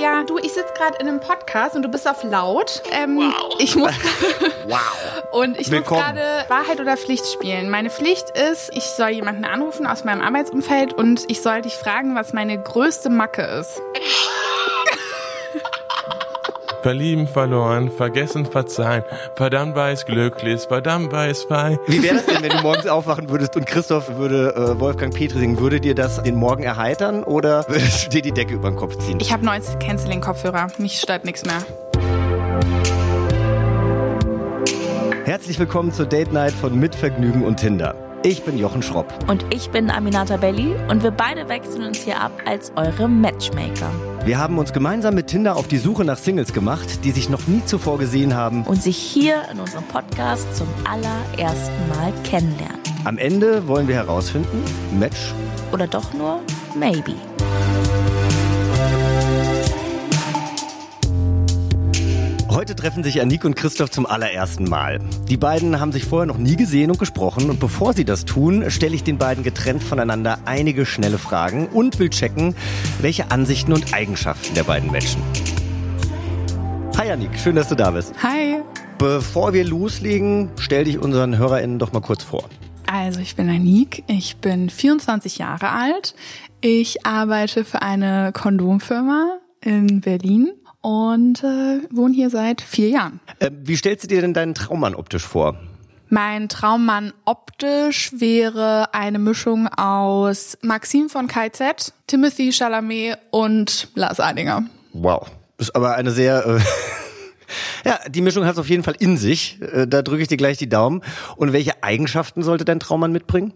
ja, du, ich sitze gerade in einem Podcast und du bist auf laut. Ähm, wow. Ich muss Wow. und ich Willkommen. muss gerade Wahrheit oder Pflicht spielen. Meine Pflicht ist, ich soll jemanden anrufen aus meinem Arbeitsumfeld und ich soll dich fragen, was meine größte Macke ist. Verlieben, verloren, vergessen, verzeihen. Verdammt weiß glücklich, verdammt weiß fein. Wie wäre das denn, wenn du morgens aufwachen würdest und Christoph würde äh, Wolfgang Petri singen? Würde dir das den Morgen erheitern oder würdest du dir die Decke über den Kopf ziehen? Ich habe Noise Canceling Kopfhörer. Mich stört nichts mehr. Herzlich willkommen zur Date Night von Mitvergnügen und Tinder. Ich bin Jochen Schropp. Und ich bin Aminata Belli und wir beide wechseln uns hier ab als eure Matchmaker Wir haben uns gemeinsam mit Tinder auf die Suche nach Singles gemacht, die sich noch nie zuvor gesehen haben. und sich hier in unserem Podcast zum allerersten Mal kennenlernen. Am Ende wollen wir herausfinden, Match Oder doch nur maybe. Heute treffen sich Anik und Christoph zum allerersten Mal. Die beiden haben sich vorher noch nie gesehen und gesprochen und bevor sie das tun, stelle ich den beiden getrennt voneinander einige schnelle Fragen und will checken, welche Ansichten und Eigenschaften der beiden matchen. Hi Anik, schön, dass du da bist. Hi. Bevor wir loslegen, stell dich unseren HörerInnen doch mal kurz vor. Also, ich bin Anik, ich bin 24 Jahre alt. Ich arbeite für eine Kondomfirma in Berlin und äh, wohne hier seit vier Jahren. Äh, wie stellst du dir denn deinen Traummann optisch vor? Mein Traummann optisch wäre eine Mischung aus Maxim von KZ, Timothy Chalamet und Lars Eidinger. Wow. Ist aber eine sehr. Äh ja, die Mischung hat es auf jeden Fall in sich. Äh, da drücke ich dir gleich die Daumen. Und welche Eigenschaften sollte dein Traummann mitbringen?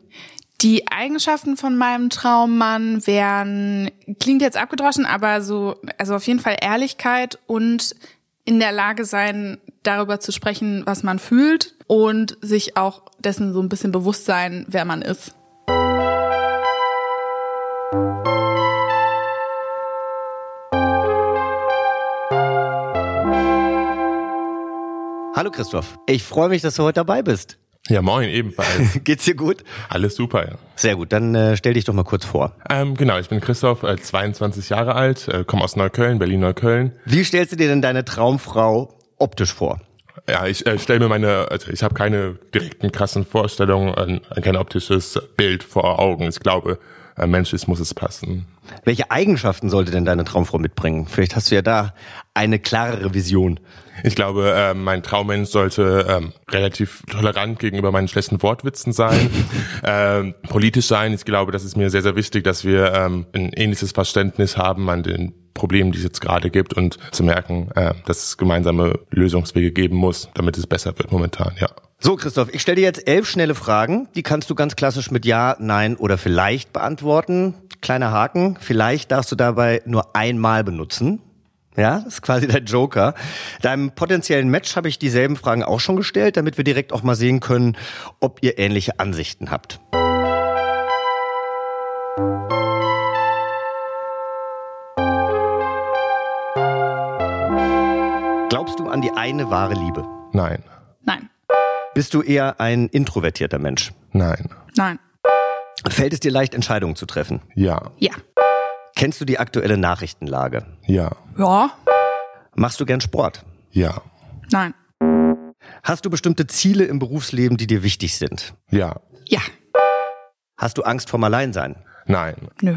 Die Eigenschaften von meinem Traummann wären, klingt jetzt abgedroschen, aber so, also auf jeden Fall Ehrlichkeit und in der Lage sein, darüber zu sprechen, was man fühlt und sich auch dessen so ein bisschen bewusst sein, wer man ist. Hallo Christoph. Ich freue mich, dass du heute dabei bist. Ja, moin, ebenfalls. Geht's dir gut? Alles super, ja. Sehr gut, dann äh, stell dich doch mal kurz vor. Ähm, genau, ich bin Christoph, äh, 22 Jahre alt, äh, komme aus Neukölln, Berlin-Neukölln. Wie stellst du dir denn deine Traumfrau optisch vor? Ja, ich äh, stelle mir meine, also ich habe keine direkten krassen Vorstellungen, äh, kein optisches Bild vor Augen. Ich glaube, äh, menschlich muss es passen. Welche Eigenschaften sollte denn deine Traumfrau mitbringen? Vielleicht hast du ja da eine klarere Vision. Ich glaube, äh, mein Traummensch sollte ähm, relativ tolerant gegenüber meinen schlechten Wortwitzen sein, ähm, politisch sein. Ich glaube, das ist mir sehr, sehr wichtig, dass wir ähm, ein ähnliches Verständnis haben an den Problemen, die es jetzt gerade gibt und zu merken, äh, dass es gemeinsame Lösungswege geben muss, damit es besser wird momentan, ja. So, Christoph, ich stelle dir jetzt elf schnelle Fragen. Die kannst du ganz klassisch mit Ja, Nein oder vielleicht beantworten. Kleiner Haken. Vielleicht darfst du dabei nur einmal benutzen. Ja, das ist quasi dein Joker. Deinem potenziellen Match habe ich dieselben Fragen auch schon gestellt, damit wir direkt auch mal sehen können, ob ihr ähnliche Ansichten habt. Glaubst du an die eine wahre Liebe? Nein, Nein, Bist du eher ein introvertierter Mensch? nein, nein, Fällt es dir leicht, Entscheidungen zu treffen? ja, ja, Kennst du die aktuelle Nachrichtenlage? ja, ja, Machst du gern Sport? ja, nein, Hast du bestimmte Ziele im Berufsleben, die dir wichtig sind? ja, ja, Hast du Angst vorm Alleinsein? nein, nö,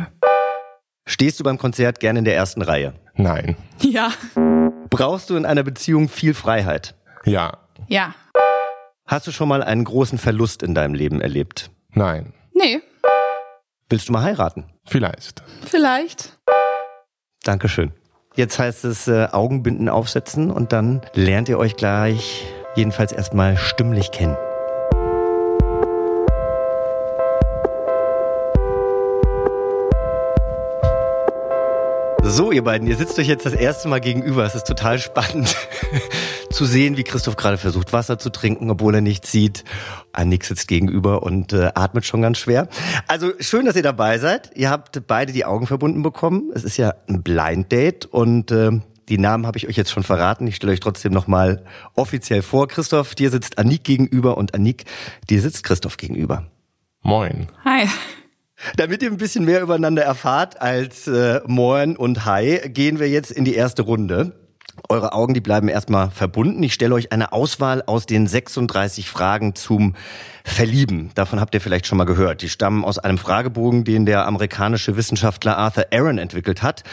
Stehst du beim Konzert gern in der ersten Reihe? nein, ja, Brauchst du in einer Beziehung viel Freiheit? ja, ja, Hast du schon mal einen großen Verlust in deinem Leben erlebt? nein, nee, Willst du mal heiraten? vielleicht. vielleicht. Dankeschön. Jetzt heißt es äh, Augenbinden aufsetzen und dann lernt ihr euch gleich jedenfalls erstmal stimmlich kennen. So, ihr beiden, ihr sitzt euch jetzt das erste Mal gegenüber. Es ist total spannend zu sehen, wie Christoph gerade versucht, Wasser zu trinken, obwohl er nichts sieht. Annik sitzt gegenüber und äh, atmet schon ganz schwer. Also schön, dass ihr dabei seid. Ihr habt beide die Augen verbunden bekommen. Es ist ja ein Blind Date und äh, die Namen habe ich euch jetzt schon verraten. Ich stelle euch trotzdem nochmal offiziell vor. Christoph, dir sitzt Annik gegenüber und Annik, dir sitzt Christoph gegenüber. Moin. Hi. Damit ihr ein bisschen mehr übereinander erfahrt als äh, Moin und Hi, gehen wir jetzt in die erste Runde. Eure Augen, die bleiben erstmal verbunden. Ich stelle euch eine Auswahl aus den 36 Fragen zum Verlieben. Davon habt ihr vielleicht schon mal gehört. Die stammen aus einem Fragebogen, den der amerikanische Wissenschaftler Arthur Aaron entwickelt hat.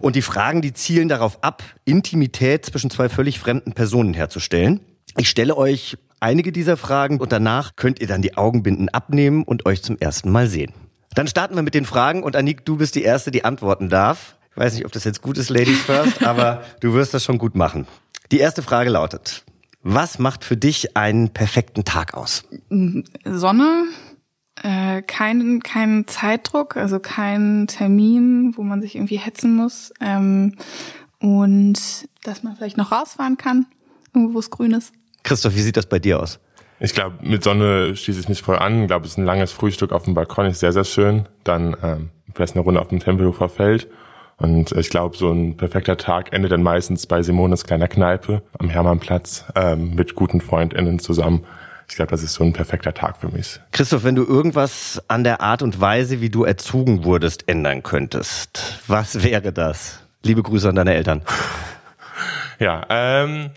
Und die Fragen, die zielen darauf ab, Intimität zwischen zwei völlig fremden Personen herzustellen. Ich stelle euch einige dieser Fragen und danach könnt ihr dann die Augenbinden abnehmen und euch zum ersten Mal sehen. Dann starten wir mit den Fragen und Anik, du bist die Erste, die antworten darf. Ich weiß nicht, ob das jetzt gut ist, Ladies First, aber du wirst das schon gut machen. Die erste Frage lautet, was macht für dich einen perfekten Tag aus? Sonne, äh, kein, kein Zeitdruck, also kein Termin, wo man sich irgendwie hetzen muss. Ähm, und dass man vielleicht noch rausfahren kann, irgendwo wo es grün ist. Christoph, wie sieht das bei dir aus? Ich glaube, mit Sonne schließe ich mich voll an. Ich glaube, es ist ein langes Frühstück auf dem Balkon, ist sehr, sehr schön. Dann ähm, vielleicht eine Runde auf dem Tempelhofer Feld. Und ich glaube, so ein perfekter Tag endet dann meistens bei Simones kleiner Kneipe am Hermannplatz ähm, mit guten FreundInnen zusammen. Ich glaube, das ist so ein perfekter Tag für mich. Christoph, wenn du irgendwas an der Art und Weise, wie du erzogen wurdest, ändern könntest, was wäre das? Liebe Grüße an deine Eltern. Ja, ähm,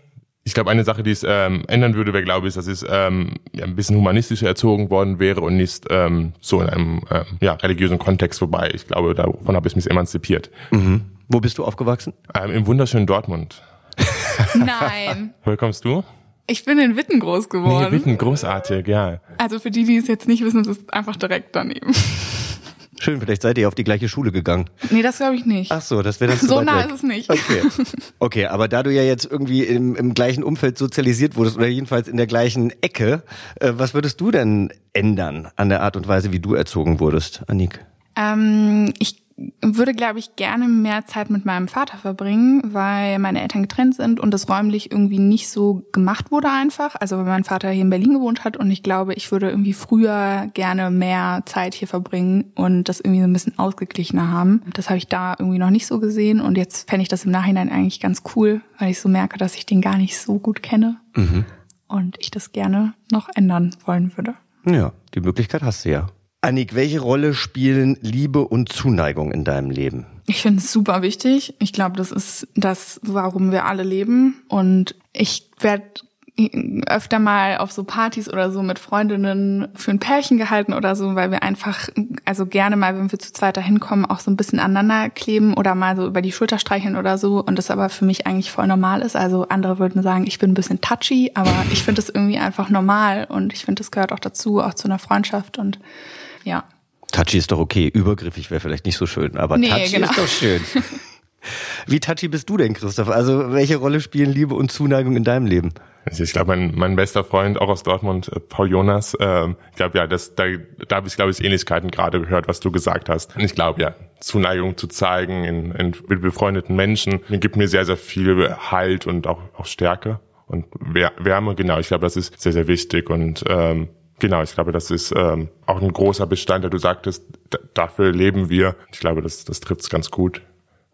ich glaube, eine Sache, die es ähm, ändern würde, wäre, glaube ich, dass es ähm, ja, ein bisschen humanistischer erzogen worden wäre und nicht ähm, so in einem ähm, ja, religiösen Kontext vorbei. Ich glaube, davon habe ich mich emanzipiert. Mhm. Wo bist du aufgewachsen? Ähm, Im wunderschönen Dortmund. Nein. Woher kommst du? Ich bin in Witten groß geworden. Nee, Witten, großartig, ja. Also für die, die es jetzt nicht wissen, es ist einfach direkt daneben. Schön, vielleicht seid ihr auf die gleiche Schule gegangen. Nee, das glaube ich nicht. Ach so, das wäre dann so nah ist es nicht. Okay. okay, aber da du ja jetzt irgendwie im, im gleichen Umfeld sozialisiert wurdest oder jedenfalls in der gleichen Ecke, äh, was würdest du denn ändern an der Art und Weise, wie du erzogen wurdest, Anik? Ähm, ich würde, glaube ich, gerne mehr Zeit mit meinem Vater verbringen, weil meine Eltern getrennt sind und das räumlich irgendwie nicht so gemacht wurde einfach. Also weil mein Vater hier in Berlin gewohnt hat und ich glaube, ich würde irgendwie früher gerne mehr Zeit hier verbringen und das irgendwie so ein bisschen ausgeglichener haben. Das habe ich da irgendwie noch nicht so gesehen und jetzt fände ich das im Nachhinein eigentlich ganz cool, weil ich so merke, dass ich den gar nicht so gut kenne und ich das gerne noch ändern wollen würde. Ja, die Möglichkeit hast du ja. Annik, welche Rolle spielen Liebe und Zuneigung in deinem Leben? Ich finde es super wichtig. Ich glaube, das ist das, warum wir alle leben. Und ich werde öfter mal auf so Partys oder so mit Freundinnen für ein Pärchen gehalten oder so, weil wir einfach, also gerne mal, wenn wir zu zweit da hinkommen, auch so ein bisschen aneinander kleben oder mal so über die Schulter streicheln oder so und das aber für mich eigentlich voll normal ist. Also andere würden sagen, ich bin ein bisschen touchy, aber ich finde das irgendwie einfach normal und ich finde, das gehört auch dazu, auch zu einer Freundschaft und ja. Touchy ist doch okay, übergriffig wäre vielleicht nicht so schön, aber Nee, touchy genau. ist doch schön. Wie touchy bist du denn, Christoph? Also welche Rolle spielen Liebe und Zuneigung in deinem Leben? Also ich glaube, mein, mein bester Freund, auch aus Dortmund, äh, Paul Jonas, ähm, ich glaube, ja, das, da, da habe ich, glaube ich, Ähnlichkeiten gerade gehört, was du gesagt hast. Und ich glaube, ja, Zuneigung zu zeigen in, in mit befreundeten Menschen, gibt mir sehr, sehr viel Halt und auch, auch Stärke und Wär- Wärme, genau. Ich glaube, das ist sehr, sehr wichtig und ähm, genau, ich glaube, das ist ähm, auch ein großer Bestandteil. Du sagtest, dafür leben wir. Ich glaube, das, das trifft's ganz gut.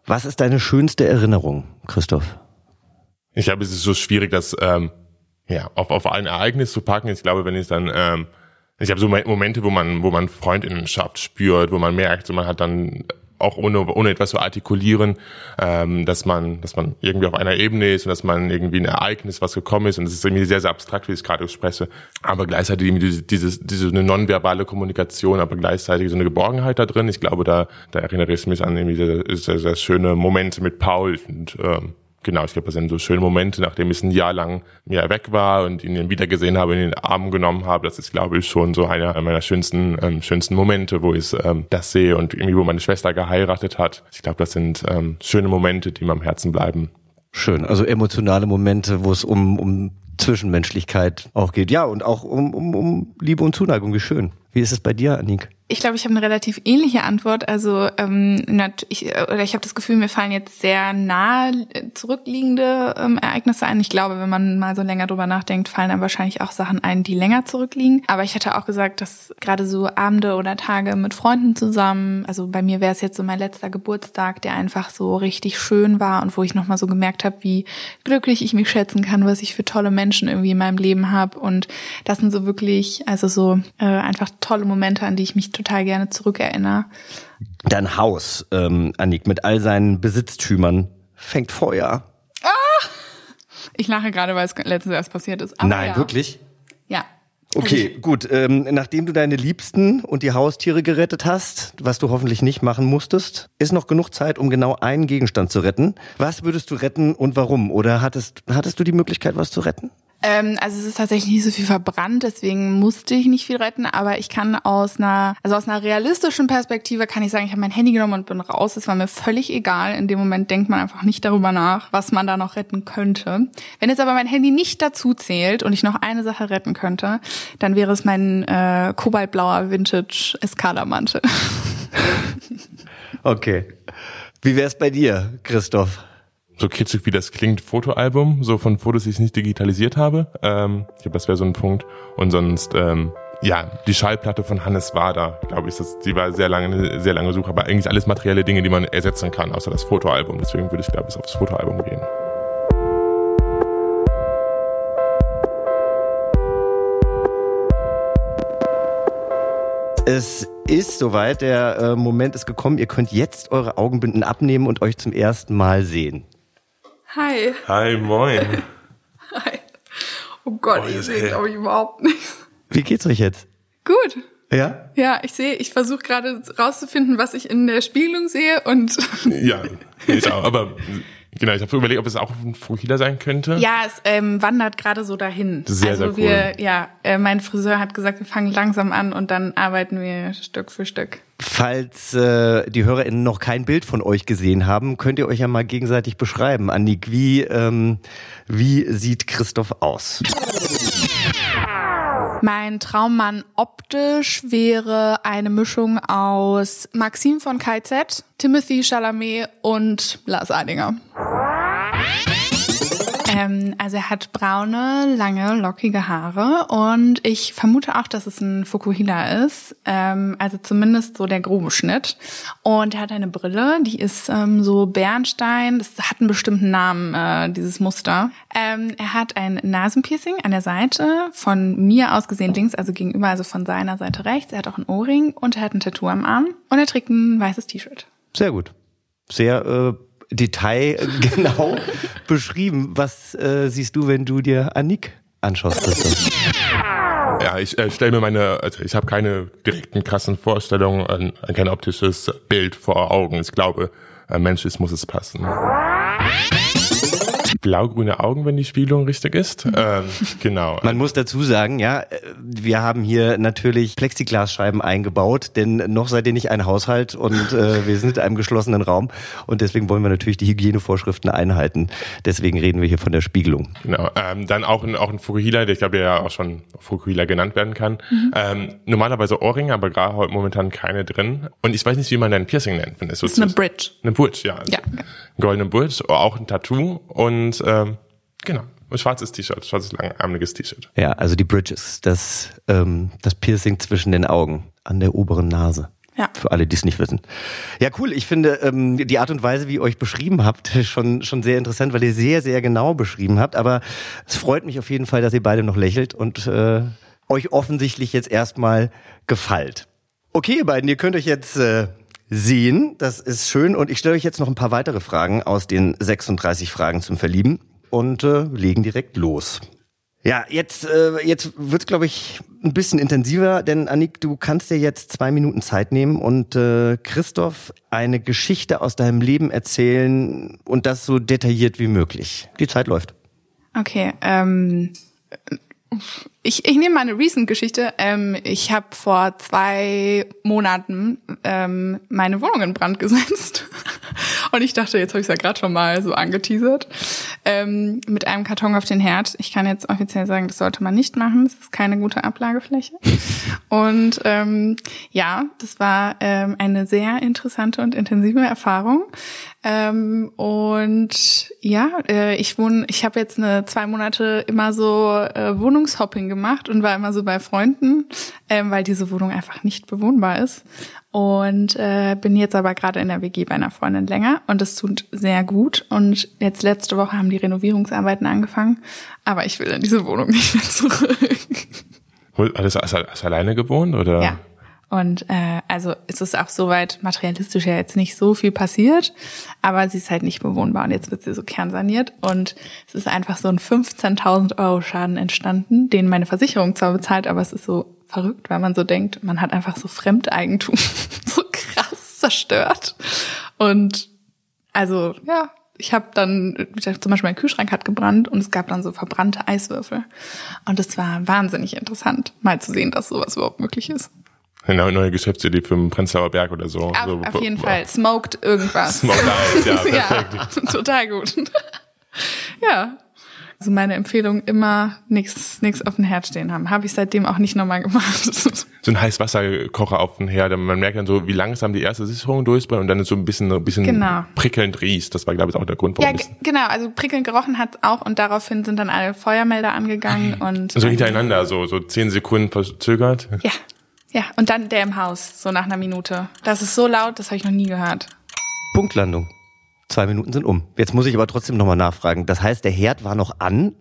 Was ist deine schönste Erinnerung, Christoph? Ich glaube, es ist so schwierig, das ähm, ja, auf, auf ein Ereignis zu packen. Ich glaube, wenn ich dann, ähm, ich habe so Mo- Momente, wo man, wo man Freundinnenschaft spürt, wo man merkt, so man hat dann auch ohne, ohne etwas zu artikulieren, ähm, dass man, dass man irgendwie auf einer Ebene ist und dass man irgendwie ein Ereignis, was gekommen ist, und es ist irgendwie sehr, sehr abstrakt, wie ich es gerade spreche, aber gleichzeitig irgendwie diese, diese, diese eine nonverbale Kommunikation, aber gleichzeitig so eine Geborgenheit da drin. Ich glaube, da, da erinnere ich mich an irgendwie sehr, sehr, sehr schöne Momente mit Paul und ähm, Genau, ich glaube, das sind so schöne Momente, nachdem ich ein Jahr lang ja, weg war und ihn dann wiedergesehen habe, in den Arm genommen habe. Das ist, glaube ich, schon so einer meiner schönsten, ähm, schönsten Momente, wo ich ähm, das sehe und irgendwie, wo meine Schwester geheiratet hat. Ich glaube, das sind ähm, schöne Momente, die mir am Herzen bleiben. Schön, also emotionale Momente, wo es um, um Zwischenmenschlichkeit auch geht. Ja, und auch um, um, um Liebe und Zuneigung. Wie schön. Wie ist es bei dir, Anik? Ich glaube, ich habe eine relativ ähnliche Antwort. Also ähm, ich, äh, oder ich habe das Gefühl, mir fallen jetzt sehr nah äh, zurückliegende ähm, Ereignisse ein. Ich glaube, wenn man mal so länger drüber nachdenkt, fallen dann wahrscheinlich auch Sachen ein, die länger zurückliegen. Aber ich hätte auch gesagt, dass gerade so Abende oder Tage mit Freunden zusammen, also bei mir wäre es jetzt so mein letzter Geburtstag, der einfach so richtig schön war und wo ich nochmal so gemerkt habe, wie glücklich ich mich schätzen kann, was ich für tolle Menschen irgendwie in meinem Leben habe. Und das sind so wirklich, also so äh, einfach tolle Momente, an die ich mich total gerne zurückerinnere. Dein Haus, ähm, Annik, mit all seinen Besitztümern fängt Feuer. Ich lache gerade, weil es letztens erst passiert ist. Aber Nein, ja. wirklich? Ja. Okay, gut. Ähm, nachdem du deine Liebsten und die Haustiere gerettet hast, was du hoffentlich nicht machen musstest, ist noch genug Zeit, um genau einen Gegenstand zu retten. Was würdest du retten und warum? Oder hattest, hattest du die Möglichkeit, was zu retten? Ähm, also es ist tatsächlich nicht so viel verbrannt, deswegen musste ich nicht viel retten, aber ich kann aus einer, also aus einer realistischen Perspektive kann ich sagen, ich habe mein Handy genommen und bin raus. Es war mir völlig egal. In dem Moment denkt man einfach nicht darüber nach, was man da noch retten könnte. Wenn jetzt aber mein Handy nicht dazu zählt und ich noch eine Sache retten könnte, dann wäre es mein äh, kobaltblauer Vintage Escada-Mantel. Okay. Wie wär's bei dir, Christoph? So kitschig wie das klingt, Fotoalbum, so von Fotos, die ich nicht digitalisiert habe. Ähm, ich glaube, das wäre so ein Punkt. Und sonst, ähm, ja, die Schallplatte von Hannes Wader, glaube ich, das, die war sehr lange, sehr lange Suche, aber eigentlich alles materielle Dinge, die man ersetzen kann, außer das Fotoalbum. Deswegen würde ich, glaube ich, aufs Fotoalbum gehen. Es ist soweit, der äh, Moment ist gekommen. Ihr könnt jetzt eure Augenbinden abnehmen und euch zum ersten Mal sehen. Hi. Hi, moin. Hi. Oh Gott, Oh, ich sehe, glaube ich, überhaupt nichts. Wie geht's euch jetzt? Gut. Ja? Ja, ich sehe, ich versuche gerade rauszufinden, was ich in der Spiegelung sehe und ja, ich auch, aber genau, ich habe überlegt, ob es auch ein Fuhila sein könnte. ja, es ähm, wandert gerade so dahin. Sehr, also sehr cool. wir, ja, äh, mein Friseur hat gesagt, wir fangen langsam an und dann arbeiten wir Stück für Stück. Falls äh, die HörerInnen noch kein Bild von euch gesehen haben, könnt ihr euch ja mal gegenseitig beschreiben. Annik, wie, ähm, wie sieht Christoph aus? Mein Traummann optisch wäre eine Mischung aus Maxim von KZ, Timothy Chalamet und Lars Eidinger. Ähm, also er hat braune, lange, lockige Haare und ich vermute auch, dass es ein Fukuhila ist. Ähm, also zumindest so der grobe Schnitt. Und er hat eine Brille, die ist ähm, so Bernstein. Das hat einen bestimmten Namen, äh, dieses Muster. Ähm, er hat ein Nasenpiercing an der Seite, von mir aus gesehen links, also gegenüber, also von seiner Seite rechts. Er hat auch ein Ohrring und er hat ein Tattoo am Arm und er trägt ein weißes T-Shirt. Sehr gut. Sehr äh, detailgenau beschrieben. Was äh, siehst du, wenn du dir Annik anschaust, Christoph? Ja, ich äh, stelle mir meine, also ich habe keine direkten krassen Vorstellungen, ein, ein kein optisches Bild vor Augen. Ich glaube, äh, menschlich muss es passen. Blaugrüne Augen, wenn die Spiegelung richtig ist. Ähm, genau. Man muss dazu sagen, ja, wir haben hier natürlich Plexiglasscheiben eingebaut, denn noch seid ihr nicht ein Haushalt und äh, wir sind in einem geschlossenen Raum und deswegen wollen wir natürlich die Hygienevorschriften einhalten. Deswegen reden wir hier von der Spiegelung. Genau. Ähm, dann auch ein, auch ein Fukuhila, der ich glaube, ja auch schon Fukuhila genannt werden kann. Ähm, normalerweise Ohrringe, aber gerade heute momentan keine drin. Und ich weiß nicht, wie man dein Piercing nennt. Wenn es so Das ist eine Bridge. Eine Bridge, ja. Ja. Goldene Bridge, auch ein Tattoo und ähm, genau, ein schwarzes T-Shirt, schwarzes langärmeliges T-Shirt. Ja, also die Bridge ist das, ähm, das Piercing zwischen den Augen an der oberen Nase. Ja. Für alle, die es nicht wissen. Ja, cool. Ich finde ähm, die Art und Weise, wie ihr euch beschrieben habt, schon, schon sehr interessant, weil ihr sehr, sehr genau beschrieben habt. Aber es freut mich auf jeden Fall, dass ihr beide noch lächelt und äh, euch offensichtlich jetzt erstmal gefällt. Okay, ihr beiden, ihr könnt euch jetzt äh, sehen. Das ist schön. Und ich stelle euch jetzt noch ein paar weitere Fragen aus den 36 Fragen zum Verlieben und äh, legen direkt los. Ja, jetzt, äh, jetzt wird's, glaube ich, ein bisschen intensiver, denn Annik, du kannst dir jetzt zwei Minuten Zeit nehmen und äh, Christoph eine Geschichte aus deinem Leben erzählen und das so detailliert wie möglich. Die Zeit läuft. Okay, ähm, ich, ich nehme mal eine Recent-Geschichte. Ähm, ich habe vor zwei Monaten ähm, meine Wohnung in Brand gesetzt. Und ich dachte, jetzt habe ich es ja gerade schon mal so angeteasert. Ähm, mit einem Karton auf den Herd. Ich kann jetzt offiziell sagen, das sollte man nicht machen. Das ist keine gute Ablagefläche. Und ähm, ja, das war ähm, eine sehr interessante und intensive Erfahrung. Ähm, und ja, äh, ich wohne, ich habe jetzt eine zwei Monate immer so äh, Wohnungshopping gemacht und war immer so bei Freunden, ähm, weil diese Wohnung einfach nicht bewohnbar ist. Und äh, bin jetzt aber gerade in der WG bei einer Freundin länger und es tut sehr gut. Und jetzt letzte Woche haben die Renovierungsarbeiten angefangen, aber ich will in diese Wohnung nicht mehr zurück. Hast du, hast du alleine gewohnt oder? Ja. Und äh, also es ist auch soweit materialistisch ja jetzt nicht so viel passiert, aber sie ist halt nicht bewohnbar und jetzt wird sie so kernsaniert und es ist einfach so ein 15.000 Euro Schaden entstanden, den meine Versicherung zwar bezahlt, aber es ist so verrückt, weil man so denkt, man hat einfach so Fremdeigentum so krass zerstört und also ja, ich habe dann, zum Beispiel mein Kühlschrank hat gebrannt und es gab dann so verbrannte Eiswürfel. Und es war wahnsinnig interessant, mal zu sehen, dass sowas überhaupt möglich ist. Eine neue Geschäftsidee für den Prenzlauer Berg oder so. Auf, so, auf jeden Fall. Smoked irgendwas. Smoked Eis, ja, perfekt. ja, total gut. ja. Also meine Empfehlung immer nichts nichts auf dem Herd stehen haben. Habe ich seitdem auch nicht nochmal gemacht. So ein Heißwasserkocher auf dem Herd. Man merkt dann so, wie langsam die erste Sicherung durchbrennt und dann ist so ein bisschen, ein bisschen Genau. prickelnd riecht. Das war, glaube ich, auch der Grund, ja, warum es genau. Also prickelnd gerochen hat auch und daraufhin sind dann alle Feuermelder angegangen und so hintereinander, so, so zehn Sekunden verzögert. Ja, ja. Und dann der im Haus, so nach einer Minute. Das ist so laut, das habe ich noch nie gehört. Punktlandung. Zwei Minuten sind um. Jetzt muss ich aber trotzdem nochmal nachfragen. Das heißt, der Herd war noch an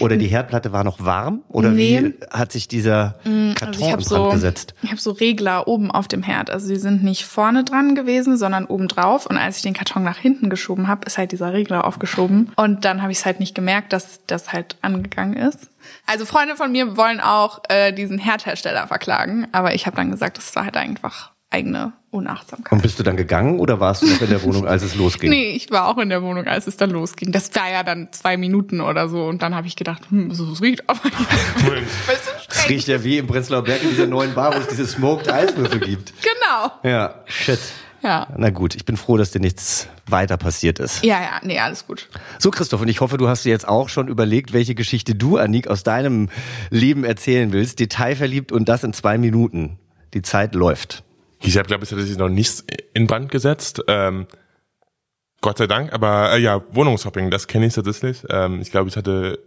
oder die Herdplatte war noch warm? Oder Nee. wie hat sich dieser Karton Also ich Brand so, gesetzt? ich habe so Regler oben auf dem Herd. Also die sind nicht vorne dran gewesen, sondern oben drauf. Und als ich den Karton nach hinten geschoben habe, ist halt dieser Regler aufgeschoben. Und dann habe ich es halt nicht gemerkt, dass das halt angegangen ist. Also Freunde von mir wollen auch äh, diesen Herdhersteller verklagen, aber ich habe dann gesagt, das war halt einfach eigene Unachtsamkeit. Und bist du dann gegangen oder warst du noch in der Wohnung, als es losging? Nee, ich war auch in der Wohnung, als es dann losging. Das war ja dann zwei Minuten oder so. Und dann habe ich gedacht, hm, so es riecht aber Das streng. riecht ja wie im Prenzlauer Berg in dieser neuen Bar, wo es diese Smoked Eiswürfel gibt. Genau. Ja, shit. Ja. Na gut, ich bin froh, dass dir nichts weiter passiert ist. Ja, ja, nee, alles gut. So, Christoph, und ich hoffe, du hast dir jetzt auch schon überlegt, welche Geschichte du, Anik, aus deinem Leben erzählen willst. Detailverliebt und das in zwei Minuten. Die Zeit läuft. Ich habe, glaube ich, tatsächlich noch nichts in Brand gesetzt. Ähm, Gott sei Dank, aber äh, ja, Wohnungshopping, das kenne ich tatsächlich. Ähm, ich glaube, ich hatte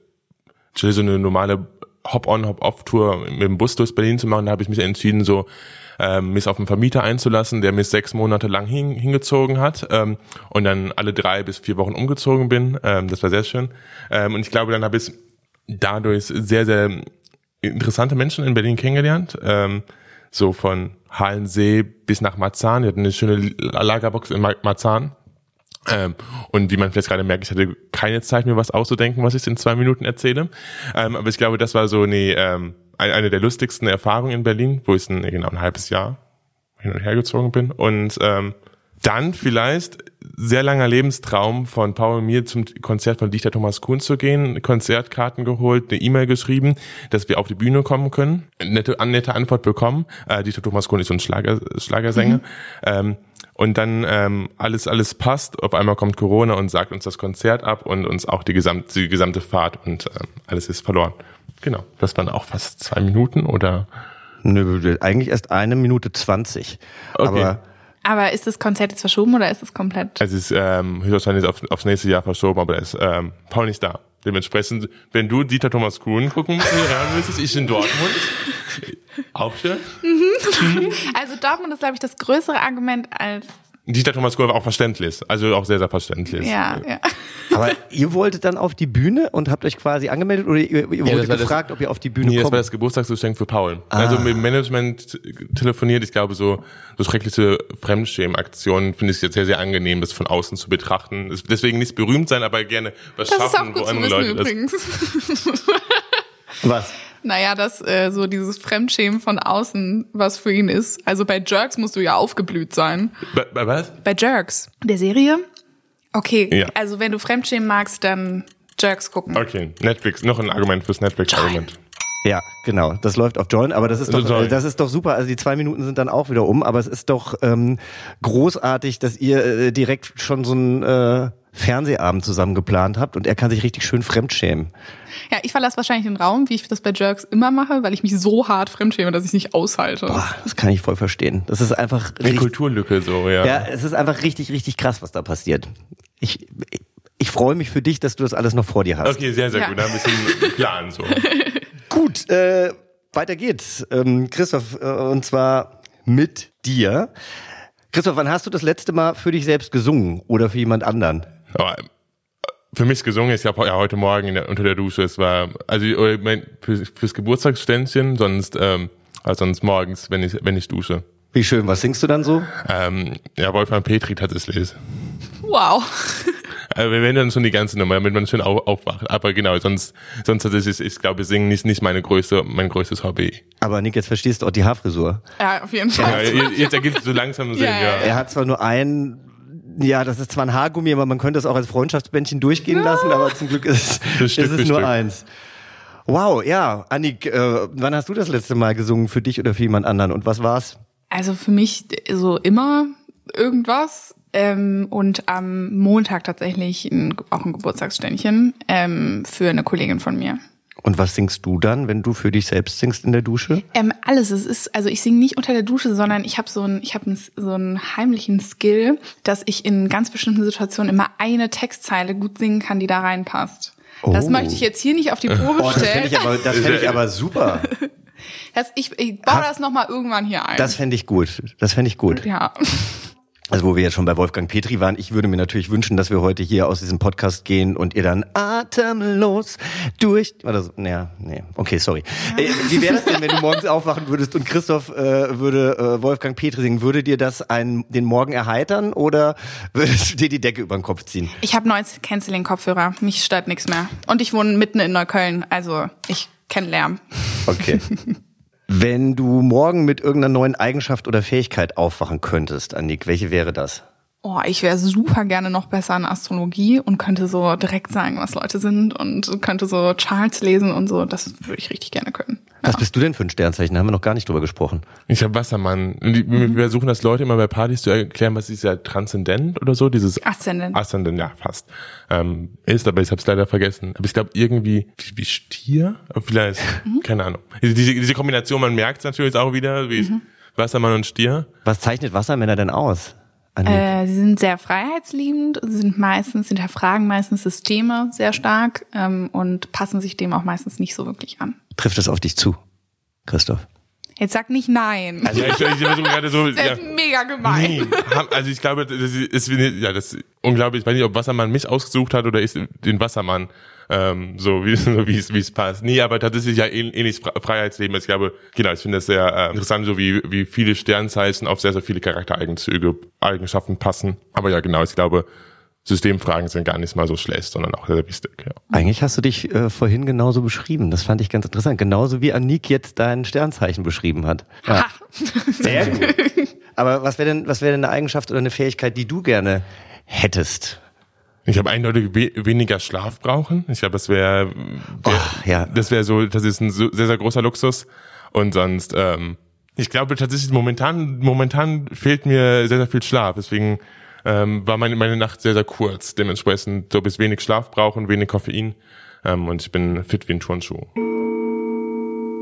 so eine normale Hop-on, Hop-off-Tour mit dem Bus durch Berlin zu machen. Da habe ich mich entschieden, so ähm, mich auf einen Vermieter einzulassen, der mich sechs Monate lang hin, hingezogen hat ähm, und dann alle drei bis vier Wochen umgezogen bin. Ähm, das war sehr schön. Ähm, und ich glaube, dann habe ich dadurch sehr, sehr interessante Menschen in Berlin kennengelernt. Ähm, so von Halensee bis nach Marzahn. Wir hatten eine schöne Lagerbox in Ma- Marzahn. Ähm, und wie man vielleicht gerade merkt, ich hatte keine Zeit, mir was auszudenken, was ich in zwei Minuten erzähle. Ähm, aber ich glaube, das war so eine, ähm, ein- eine der lustigsten Erfahrungen in Berlin, wo ich ein, genau ein halbes Jahr hin und her gezogen bin. Und ähm, dann vielleicht sehr langer Lebenstraum von Paul und mir zum Konzert von Dichter Thomas Kuhn zu gehen, Konzertkarten geholt, eine E-Mail geschrieben, dass wir auf die Bühne kommen können, nette, nette Antwort bekommen. Äh, Dichter Thomas Kuhn ist so ein Schlager, Schlagersänger. Ähm, und dann ähm, alles alles passt. Auf einmal kommt Corona und sagt uns das Konzert ab und uns auch die gesamte die gesamte Fahrt und ähm, alles ist verloren. Genau, das waren auch fast zwei Minuten oder Nö, eigentlich erst eine Minute zwanzig. Okay. Aber Aber ist das Konzert jetzt verschoben oder ist es komplett? Es ist ähm, höchstwahrscheinlich auf, aufs nächste Jahr verschoben, aber da ist ähm, Paul nicht da. Dementsprechend, wenn du Dieter Thomas Kuhn gucken willst, ich in Dortmund. Auch schön. Also Dortmund ist, glaube ich, das größere Argument als Dieter Thomas Kuhn war auch verständlich. Also auch sehr, sehr verständlich. ja, ja. Aber ihr wolltet dann auf die Bühne und habt euch quasi angemeldet oder ihr, ihr wurdet war das- gefragt, ob ihr auf die Bühne Nee, das war kommt? das Geburtstagsgeschenk für Paul. Also mit dem Management telefoniert, ich glaube, so, so schreckliche Fremdschämen-Aktionen finde ich jetzt sehr, sehr angenehm, das von außen zu betrachten. Es- Deswegen nicht berühmt sein, aber gerne was Das ist auch schaffen, gut wo zu andere wissen Leute das. Was? Naja, dass äh, so dieses Fremdschämen von außen was für ihn ist. Also bei Jerks musst du ja aufgeblüht sein. Bei, bei was? Bei Jerks, der Serie? Okay, Ja. also wenn du Fremdschämen magst, dann Jerks gucken. Okay, Netflix, noch ein Argument fürs Netflix-Argument. Ja, genau. Das läuft auf Join, aber das ist doch, Join. äh, das ist doch super. Also die zwei Minuten sind dann auch wieder um, aber es ist doch ähm, großartig, dass ihr äh, direkt schon so einen äh, Fernsehabend zusammen geplant habt und er kann sich richtig schön fremdschämen. Ja, ich verlasse wahrscheinlich den Raum, wie ich das bei Jerks immer mache, weil ich mich so hart fremdschäme, dass ich nicht aushalte. Boah, das kann ich voll verstehen. Das ist einfach Eine richtig, Kulturlücke so, ja. ja, es ist einfach richtig, richtig krass, was da passiert. Ich, ich, ich freue mich für dich, dass du das alles noch vor dir hast. Okay, sehr, sehr Ja. gut. Ein bisschen Plan so. Gut, äh, weiter geht's. Ähm, Christoph, äh, und zwar mit dir. Christoph, wann hast du das letzte Mal für dich selbst gesungen oder für jemand anderen? Aber, äh, für mich gesungen. Ich habe ja heute Morgen der, unter der Dusche. Es war also mein, fürs, fürs Geburtstagsständchen, sonst ähm, also sonst morgens, wenn ich wenn ich dusche. Wie schön. Was singst du dann so? Ähm, ja, Wolfgang Petri hat es lesen. Wow. Also wir werden dann schon die ganze Nummer, damit man schön auf, aufwacht. Aber genau, sonst, sonst ist es, ich glaube, Singen ist nicht meine größte, mein größtes Hobby. Aber Nick, jetzt verstehst du auch die Haarfrisur. Ja, auf jeden Fall. Ja, jetzt ergibt es so langsam Sinn, Ja, ja. Er hat zwar nur ein, ja, das ist zwar ein Haargummi, aber man könnte es auch als Freundschaftsbändchen durchgehen lassen, aber zum Glück ist, ist es nur Stück. eins. Wow, ja, Annik, äh, wann hast du das letzte Mal gesungen für dich oder für jemand anderen und was war's? Also für mich so immer irgendwas. Ähm, und am Montag tatsächlich ein, auch ein Geburtstagsständchen ähm, für eine Kollegin von mir. Und was singst du dann, wenn du für dich selbst singst in der Dusche? Ähm, alles. Es ist, also ich singe nicht unter der Dusche, sondern ich habe so einen, ich habe so einen heimlichen Skill, dass ich in ganz bestimmten Situationen immer eine Textzeile gut singen kann, die da reinpasst. Das Oh. möchte ich jetzt hier nicht auf die Probe Oh, das fände stellen. ich aber, das fänd ich aber super. Das, ich, ich baue das nochmal irgendwann hier ein. Das fände ich gut. Das fände ich gut. ja. Also wo wir jetzt schon bei Wolfgang Petri waren, ich würde mir natürlich wünschen, dass wir heute hier aus diesem Podcast gehen und ihr dann atemlos durch oder so. Naja, nee, okay, sorry. Äh, wie wäre das denn, wenn du morgens aufwachen würdest und Christoph äh, würde äh, Wolfgang Petri singen? Würde dir das einen, den Morgen erheitern oder würdest du dir die Decke über den Kopf ziehen? Ich habe neues Canceling-Kopfhörer. Mich stört nichts mehr. Und ich wohne mitten in Neukölln. Also ich kenne Lärm. Okay. Wenn du morgen mit irgendeiner neuen Eigenschaft oder Fähigkeit aufwachen könntest, Annik, welche wäre das? Oh, ich wäre super gerne noch besser in Astrologie und könnte so direkt sagen, was Leute sind und könnte so Charts lesen und so. Das würde ich richtig gerne können. Was bist du denn für ein Sternzeichen? Da haben wir noch gar nicht drüber gesprochen. Ich habe Wassermann. Und Wir versuchen das Leute immer bei Partys zu erklären, was ist ja transzendent oder so, dieses Aszendent. Aszendent, ja, fast. Ähm, ist, aber ich habe es leider vergessen. Aber ich glaube irgendwie, wie, wie Stier? Vielleicht, keine Ahnung. Diese, diese Kombination, man merkt es natürlich auch wieder, wie Wassermann und Stier. Was zeichnet Wassermänner denn aus? Äh, sie sind sehr freiheitsliebend, sie sind meistens, hinterfragen meistens Systeme sehr stark ähm, und passen sich dem auch meistens nicht so wirklich an. Trifft es auf dich zu, Christoph? Jetzt sag nicht nein. Also ich, ich versuche gerade so, das ja. ist mega gemein. Nee, also ich glaube, das ist, ja, das ist unglaublich. Ich weiß nicht, ob Wassermann mich ausgesucht hat oder ich den Wassermann, ähm, so wie so wie es wie es passt. Nee, aber tatsächlich ja ähn- ähnlich Fre- Freiheitsleben. Ich glaube, genau, ich finde das sehr äh, interessant, so wie wie viele Sternzeichen auf sehr sehr viele Charaktereigenzüge Eigenschaften passen. Aber ja, genau, ich glaube, Systemfragen sind gar nicht mal so schlecht, sondern auch sehr, sehr wichtig. Ja. Eigentlich hast du dich äh, vorhin genauso beschrieben. Das fand ich ganz interessant. Genauso wie Annik jetzt dein Sternzeichen beschrieben hat. Ja. Sehr gut. Aber was wäre denn, was wäre denn eine Eigenschaft oder eine Fähigkeit, die du gerne hättest? Ich habe eindeutig we weniger Schlaf brauchen. Ich glaube, das wäre, wär, Och, ja. das wäre so, das ist ein so, sehr, sehr großer Luxus. Und sonst, ähm, ich glaube tatsächlich momentan, momentan fehlt mir sehr, sehr viel Schlaf. Deswegen ähm, war meine, meine Nacht sehr, sehr kurz. Dementsprechend so bis wenig Schlaf brauchen, wenig Koffein. Ähm, und ich bin fit wie ein Turnschuh.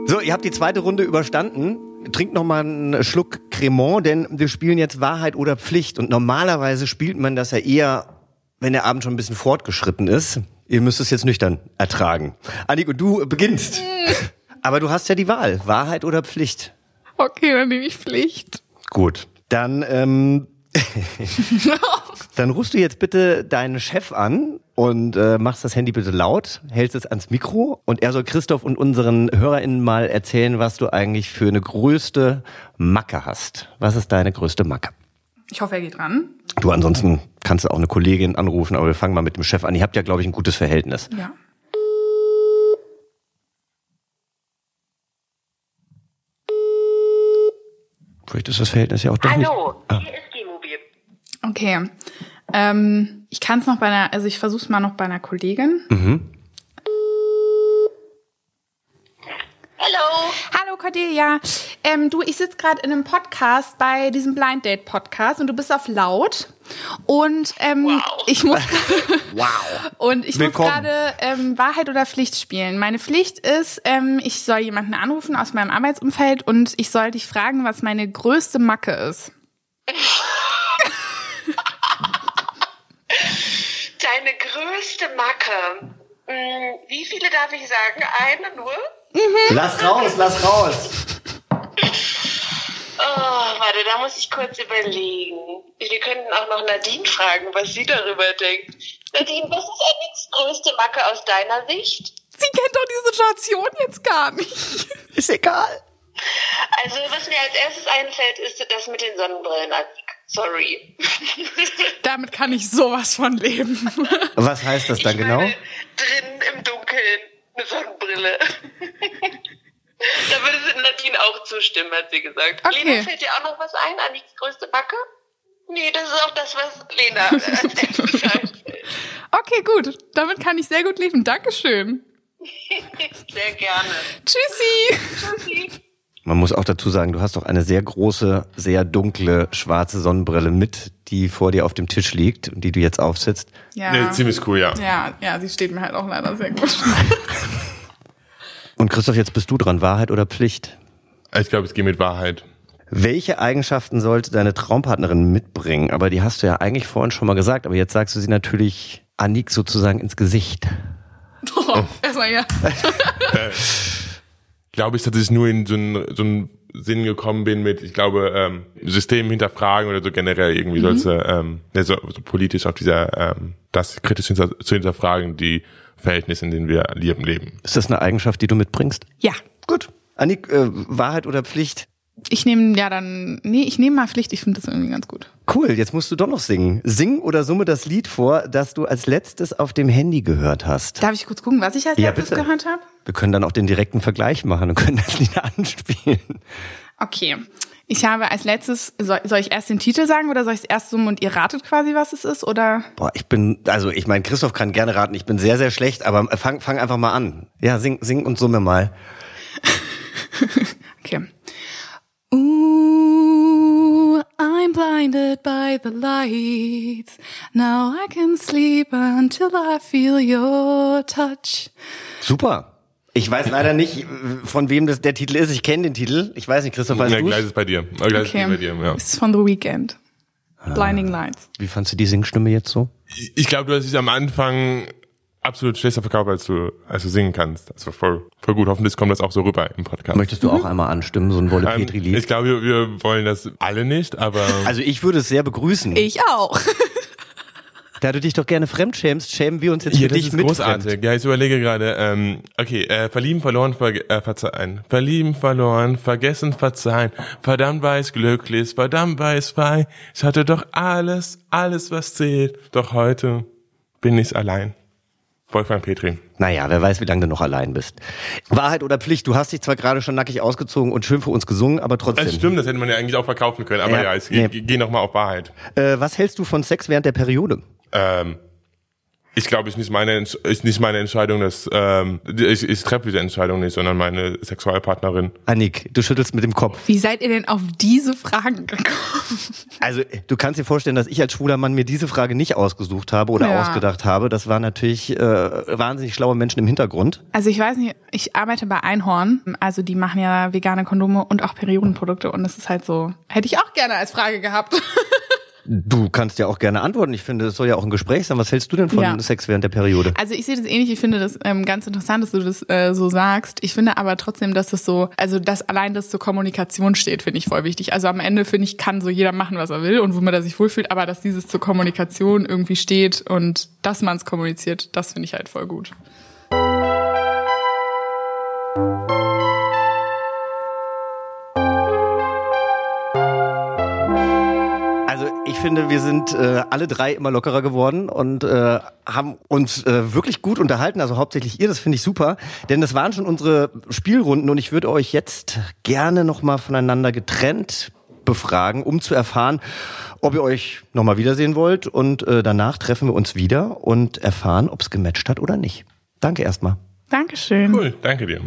So, ihr habt die zweite Runde überstanden. Trinkt noch mal einen Schluck Cremant, denn wir spielen jetzt Wahrheit oder Pflicht. Und normalerweise spielt man das ja eher, wenn der Abend schon ein bisschen fortgeschritten ist. Ihr müsst es jetzt nüchtern ertragen. Annik, und du beginnst. Aber du hast ja die Wahl. Wahrheit oder Pflicht. Okay, dann nehme ich Pflicht. Gut. Dann, ähm, dann rufst du jetzt bitte deinen Chef an und äh, machst das Handy bitte laut, hältst es ans Mikro und er soll Christoph und unseren HörerInnen mal erzählen, was du eigentlich für eine größte Macke hast. Was ist deine größte Macke? Ich hoffe, er geht ran. Du, ansonsten kannst du auch eine Kollegin anrufen, aber wir fangen mal mit dem Chef an. Ihr habt ja, glaube ich, ein gutes Verhältnis. Ja. Vielleicht ist das Verhältnis ja auch doch Hallo, nicht... hier ist G-Mobil. Okay. Ähm, ich kann es noch bei einer, also ich versuche es mal noch bei einer Kollegin. Hallo. Hallo Cordelia. Ähm, du, ich sitze gerade in einem Podcast bei diesem Blind Date Podcast und du bist auf laut. Und ähm, Wow. ich muss Wow. und ich Willkommen. muss gerade ähm, Wahrheit oder Pflicht spielen. Meine Pflicht ist, ähm, ich soll jemanden anrufen aus meinem Arbeitsumfeld und ich soll dich fragen, was meine größte Macke ist. Deine größte Macke. Hm, wie viele darf ich sagen? Eine nur? Lass raus, lass raus. Oh, warte, da muss ich kurz überlegen. Wir könnten auch noch Nadine fragen, was sie darüber denkt. Nadine, was ist Anniks größte Macke aus deiner Sicht? Sie kennt doch die Situation jetzt gar nicht. Ist egal. Also, was mir als erstes einfällt, ist das mit den Sonnenbrillen. Sorry. Damit kann ich sowas von leben. Was heißt das dann ich genau? Meine, drin im Dunkeln eine Sonnenbrille. da würde sie Nadine auch zustimmen, hat sie gesagt. Okay. Lena, fällt dir auch noch was ein? Anniks größte Macke? Nee, das ist auch das, was Lena äh. Okay, gut. Damit kann ich sehr gut leben. Dankeschön. Sehr gerne. Tschüssi. Tschüssi. Man muss auch dazu sagen, du hast doch eine sehr große, sehr dunkle, schwarze Sonnenbrille mit, die vor dir auf dem Tisch liegt und die du jetzt aufsetzt. Ja. Nee, ziemlich cool, ja. ja, ja, sie steht mir halt auch leider sehr gut. Und Christoph, jetzt bist du dran. Wahrheit oder Pflicht? Ich glaube, ich gehe mit Wahrheit. Welche Eigenschaften sollte deine Traumpartnerin mitbringen? Aber die hast du ja eigentlich vorhin schon mal gesagt, aber jetzt sagst du sie natürlich Anik sozusagen ins Gesicht. Oh, erstmal ja. Glaube ich, dass ich nur in so einen, so einen Sinn gekommen bin mit, ich glaube, ähm, System hinterfragen oder so generell irgendwie Mhm. sollte, ähm, ja, so, so politisch auf dieser, ähm, das kritisch hinter, zu hinterfragen, die Verhältnisse, in denen wir leben, leben. Ist das eine Eigenschaft, die du mitbringst? Ja. Gut. Anik, äh, Wahrheit oder Pflicht? Ich nehme ja dann, nee, ich nehme mal Pflicht, ich finde das irgendwie ganz gut. Cool, jetzt musst du doch noch singen. Sing oder summe das Lied vor, das du als letztes auf dem Handy gehört hast. Darf ich kurz gucken, was ich als Ja, letztes bitte. gehört habe? Wir können dann auch den direkten Vergleich machen und können das Lied anspielen. Okay. Ich habe als letztes, soll, soll ich erst den Titel sagen oder soll ich es erst summen und ihr ratet quasi, was es ist? Oder? Boah, ich bin, also ich meine, Christoph kann gerne raten, ich bin sehr, sehr schlecht, aber fang, fang einfach mal an. Ja, sing, sing und summe mal. Okay. Ooh, I'm blinded by the lights. Now I can sleep until I feel your touch. Super. Ich weiß leider nicht, von wem das der Titel ist. Ich kenne den Titel. Ich weiß nicht, Christoph, weißt Ja, du gleich ist es bei dir. Gleich ist Okay. es bei dir, ja. Es ist von The Weeknd. Blinding Lights. Wie fandst du die Singstimme jetzt so? Ich, ich glaube, du hast dich am Anfang absolut schlechter verkauft, als du, als du singen kannst. War voll, voll gut. Hoffentlich kommt das auch so rüber im Podcast. Möchtest du auch einmal anstimmen, so ein Wolle Ähm, Petri-Lied? ich glaube, wir, wir wollen das alle nicht, aber Also ich würde es sehr begrüßen. Ich auch. Da du dich doch gerne fremdschämst, schämen wir uns jetzt Ja, für das dich ist mit großartig. fremd. Ja, ich überlege gerade, ähm, okay, äh, verlieben, verloren, ver äh, verzeihen. Verlieben, verloren, vergessen, verzeihen. Verdammt war ich glücklich, verdammt war ich frei. Ich hatte doch alles, alles was zählt. Doch heute bin ich allein. Wolfgang Petri. Naja, wer weiß, wie lange du noch allein bist. Wahrheit oder Pflicht, du hast dich zwar gerade schon nackig ausgezogen und schön für uns gesungen, aber trotzdem. Das stimmt, das hätte man ja eigentlich auch verkaufen können. Aber Ja, ja, ich nee. gehe geh nochmal auf Wahrheit. Äh, was hältst du von Sex während der Periode? Ähm, ich glaube, es ist nicht meine, ist nicht meine Entscheidung, dass ähm, ich, ich treffe diese Entscheidung nicht, sondern meine Sexualpartnerin. Annik, du schüttelst mit dem Kopf. Wie seid ihr denn auf diese Fragen gekommen? Also, du kannst dir vorstellen, dass ich als schwuler Mann mir diese Frage nicht ausgesucht habe oder Ja. ausgedacht habe. Das waren natürlich äh, wahnsinnig schlaue Menschen im Hintergrund. Also ich weiß nicht, ich arbeite bei Einhorn. Also die machen ja vegane Kondome und auch Periodenprodukte und das ist halt so, hätte ich auch gerne als Frage gehabt. Du kannst ja auch gerne antworten. Ich finde, es soll ja auch ein Gespräch sein. Was hältst du denn von Ja. Sex während der Periode? Also ich sehe das ähnlich, ich finde das ähm, ganz interessant, dass du das äh, so sagst. Ich finde aber trotzdem, dass das so, also dass allein das zur Kommunikation steht, finde ich voll wichtig. Also am Ende finde ich, kann so jeder machen, was er will und womit er sich wohlfühlt, aber dass dieses zur Kommunikation irgendwie steht und dass man es kommuniziert, das finde ich halt voll gut. Finde, wir sind äh, alle drei immer lockerer geworden und äh, haben uns äh, wirklich gut unterhalten. Also hauptsächlich ihr, das finde ich super. Denn das waren schon unsere Spielrunden und ich würde euch jetzt gerne nochmal voneinander getrennt befragen, um zu erfahren, ob ihr euch nochmal wiedersehen wollt. Und äh, danach treffen wir uns wieder und erfahren, ob es gematcht hat oder nicht. Danke erstmal. Dankeschön. Cool, danke dir.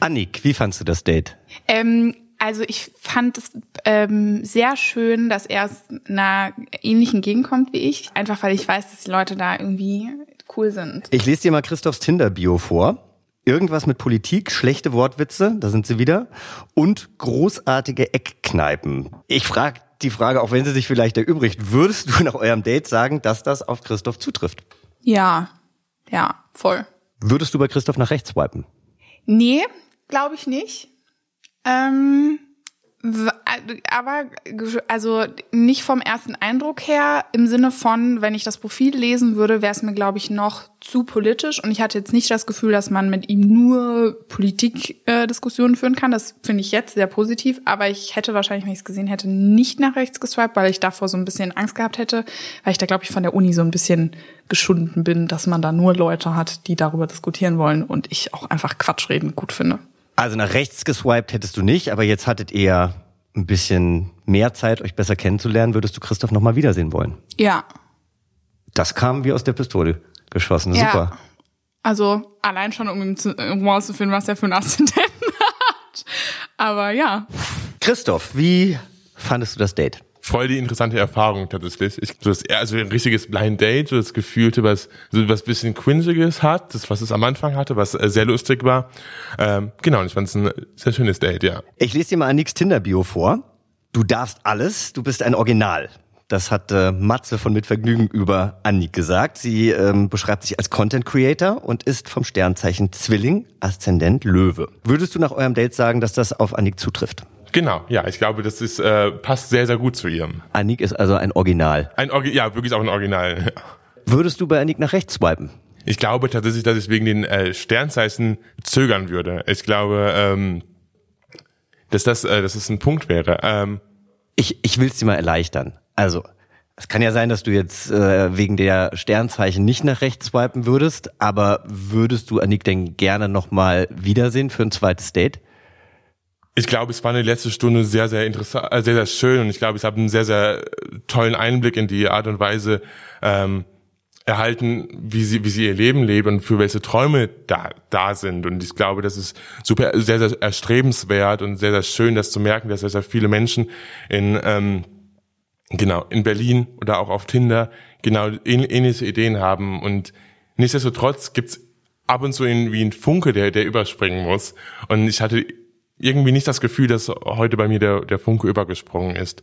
Annik, wie fandst du das Date? Ähm, also ich fand es ähm, sehr schön, dass er aus einer ähnlichen Gegend kommt wie ich. Einfach weil ich weiß, dass die Leute da irgendwie cool sind. Ich lese dir mal Christophs Tinder-Bio vor. Irgendwas mit Politik, schlechte Wortwitze, da sind sie wieder, und großartige Eckkneipen. Ich frage die Frage, auch wenn sie sich vielleicht erübrigt, würdest du nach eurem Date sagen, dass das auf Christoph zutrifft? Ja, ja, voll. Würdest du bei Christoph nach rechts swipen? Nee, glaube ich nicht. Ähm, Aber also nicht vom ersten Eindruck her, im Sinne von, wenn ich das Profil lesen würde, wäre es mir, glaube ich, noch zu politisch. Und ich hatte jetzt nicht das Gefühl, dass man mit ihm nur Politikdiskussionen führen kann. Das finde ich jetzt sehr positiv. Aber ich hätte wahrscheinlich, wenn ich es gesehen hätte, nicht nach rechts geswiped, weil ich davor so ein bisschen Angst gehabt hätte, weil ich da, glaube ich, von der Uni so ein bisschen geschunden bin, dass man da nur Leute hat, die darüber diskutieren wollen und ich auch einfach Quatschreden gut finde. Also nach rechts geswiped hättest du nicht, aber jetzt hattet ihr ein bisschen mehr Zeit, euch besser kennenzulernen. Würdest du Christoph nochmal wiedersehen wollen? Ja, Das kam wie aus der Pistole geschossen. Ja. Super. Also allein schon, um ihm zu, um rauszufinden, was er für einen Aszendenten hat. Aber ja. Christoph, wie fandest du das Date? Voll die interessante Erfahrung tatsächlich. Ich, das, also ein richtiges Blind Date, so das Gefühlte, was so was bisschen cringiges hat, das was es am Anfang hatte, was äh, sehr lustig war. Ähm, genau, und ich fand es ein sehr schönes Date, ja. Ich lese dir mal Anniks Tinder-Bio vor. Du darfst alles, du bist ein Original. Das hat äh, Matze von Mit Vergnügen über Annik gesagt. Sie ähm, beschreibt sich als Content Creator und ist vom Sternzeichen Zwilling, Aszendent Löwe. Würdest du nach eurem Date sagen, dass das auf Annik zutrifft? Genau, ja, ich glaube, das ist äh, passt sehr sehr gut zu ihr. Annik ist also ein Original. Ein Orgi ja, wirklich auch ein Original. Würdest du bei Annik nach rechts swipen? Ich glaube tatsächlich, dass ich wegen den äh, Sternzeichen zögern würde. Ich glaube, ähm, dass das, äh, dass das ein Punkt wäre. Ähm, Ich, ich will es dir mal erleichtern. Also, es kann ja sein, dass du jetzt äh, wegen der Sternzeichen nicht nach rechts swipen würdest, aber würdest du Annik denn gerne nochmal wiedersehen für ein zweites Date? Ich glaube, es war eine letzte Stunde sehr, sehr interessant, äh, sehr, sehr schön und ich glaube, ich habe einen sehr, sehr tollen Einblick in die Art und Weise ähm, erhalten, wie sie, wie sie ihr Leben leben und für welche Träume da, da sind. Und ich glaube, das ist super, sehr, sehr erstrebenswert und sehr, sehr schön, das zu merken, dass sehr, sehr viele Menschen in, ähm, genau, in Berlin oder auch auf Tinder genau ähn- ähnliche Ideen haben. Und nichtsdestotrotz gibt's ab und zu irgendwie einen Funke, der, der überspringen muss. Und ich hatte irgendwie nicht das Gefühl, dass heute bei mir der, der Funke übergesprungen ist.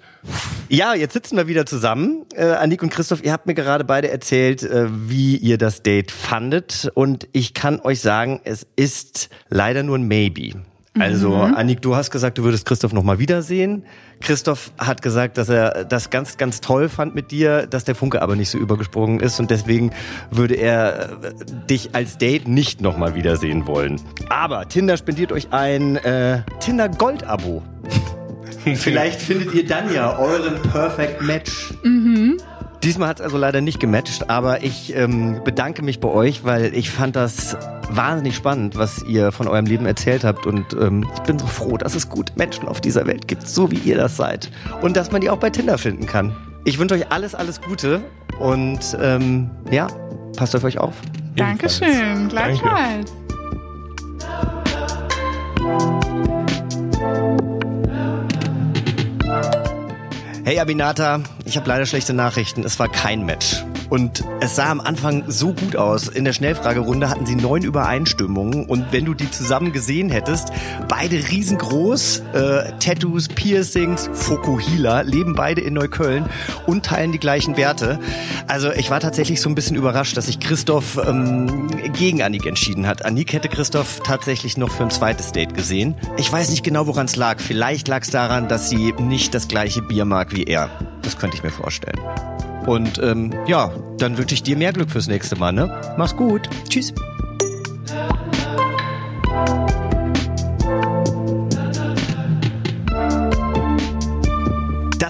Ja, jetzt sitzen wir wieder zusammen. Äh, Annik und Christoph, ihr habt mir gerade beide erzählt, äh, wie ihr das Date fandet. Und ich kann euch sagen, es ist leider nur ein Maybe. Also, Annik, du hast gesagt, du würdest Christoph nochmal wiedersehen. Christoph hat gesagt, dass er das ganz, ganz toll fand mit dir, dass der Funke aber nicht so übergesprungen ist und deswegen würde er äh, dich als Date nicht nochmal wiedersehen wollen. Aber Tinder spendiert euch ein äh, Tinder Gold-Abo. Vielleicht findet ihr dann ja euren Perfect Match. Diesmal hat es also leider nicht gematcht, aber ich ähm, bedanke mich bei euch, weil ich fand das wahnsinnig spannend, was ihr von eurem Leben erzählt habt und ähm, ich bin so froh, dass es gute Menschen auf dieser Welt gibt, so wie ihr das seid und dass man die auch bei Tinder finden kann. Ich wünsche euch alles, alles Gute und ähm, ja, passt auf euch auf. Dankeschön. Danke. Hey Abinata, ich habe leider schlechte Nachrichten. Es war kein Match. Und es sah am Anfang so gut aus. In der Schnellfragerunde hatten sie neun Übereinstimmungen. Und wenn du die zusammen gesehen hättest, beide riesengroß, äh, Tattoos, Piercings, Fokuhila, leben beide in Neukölln und teilen die gleichen Werte. Also ich war tatsächlich so ein bisschen überrascht, dass sich Christoph ähm, gegen Annik entschieden hat. Annik hätte Christoph tatsächlich noch für ein zweites Date gesehen. Ich weiß nicht genau, woran es lag. Vielleicht lag es daran, dass sie nicht das gleiche Bier mag wie er. Das könnte ich mir vorstellen. Und ähm, ja, dann wünsche ich dir mehr Glück fürs nächste Mal, ne? Mach's gut. Tschüss.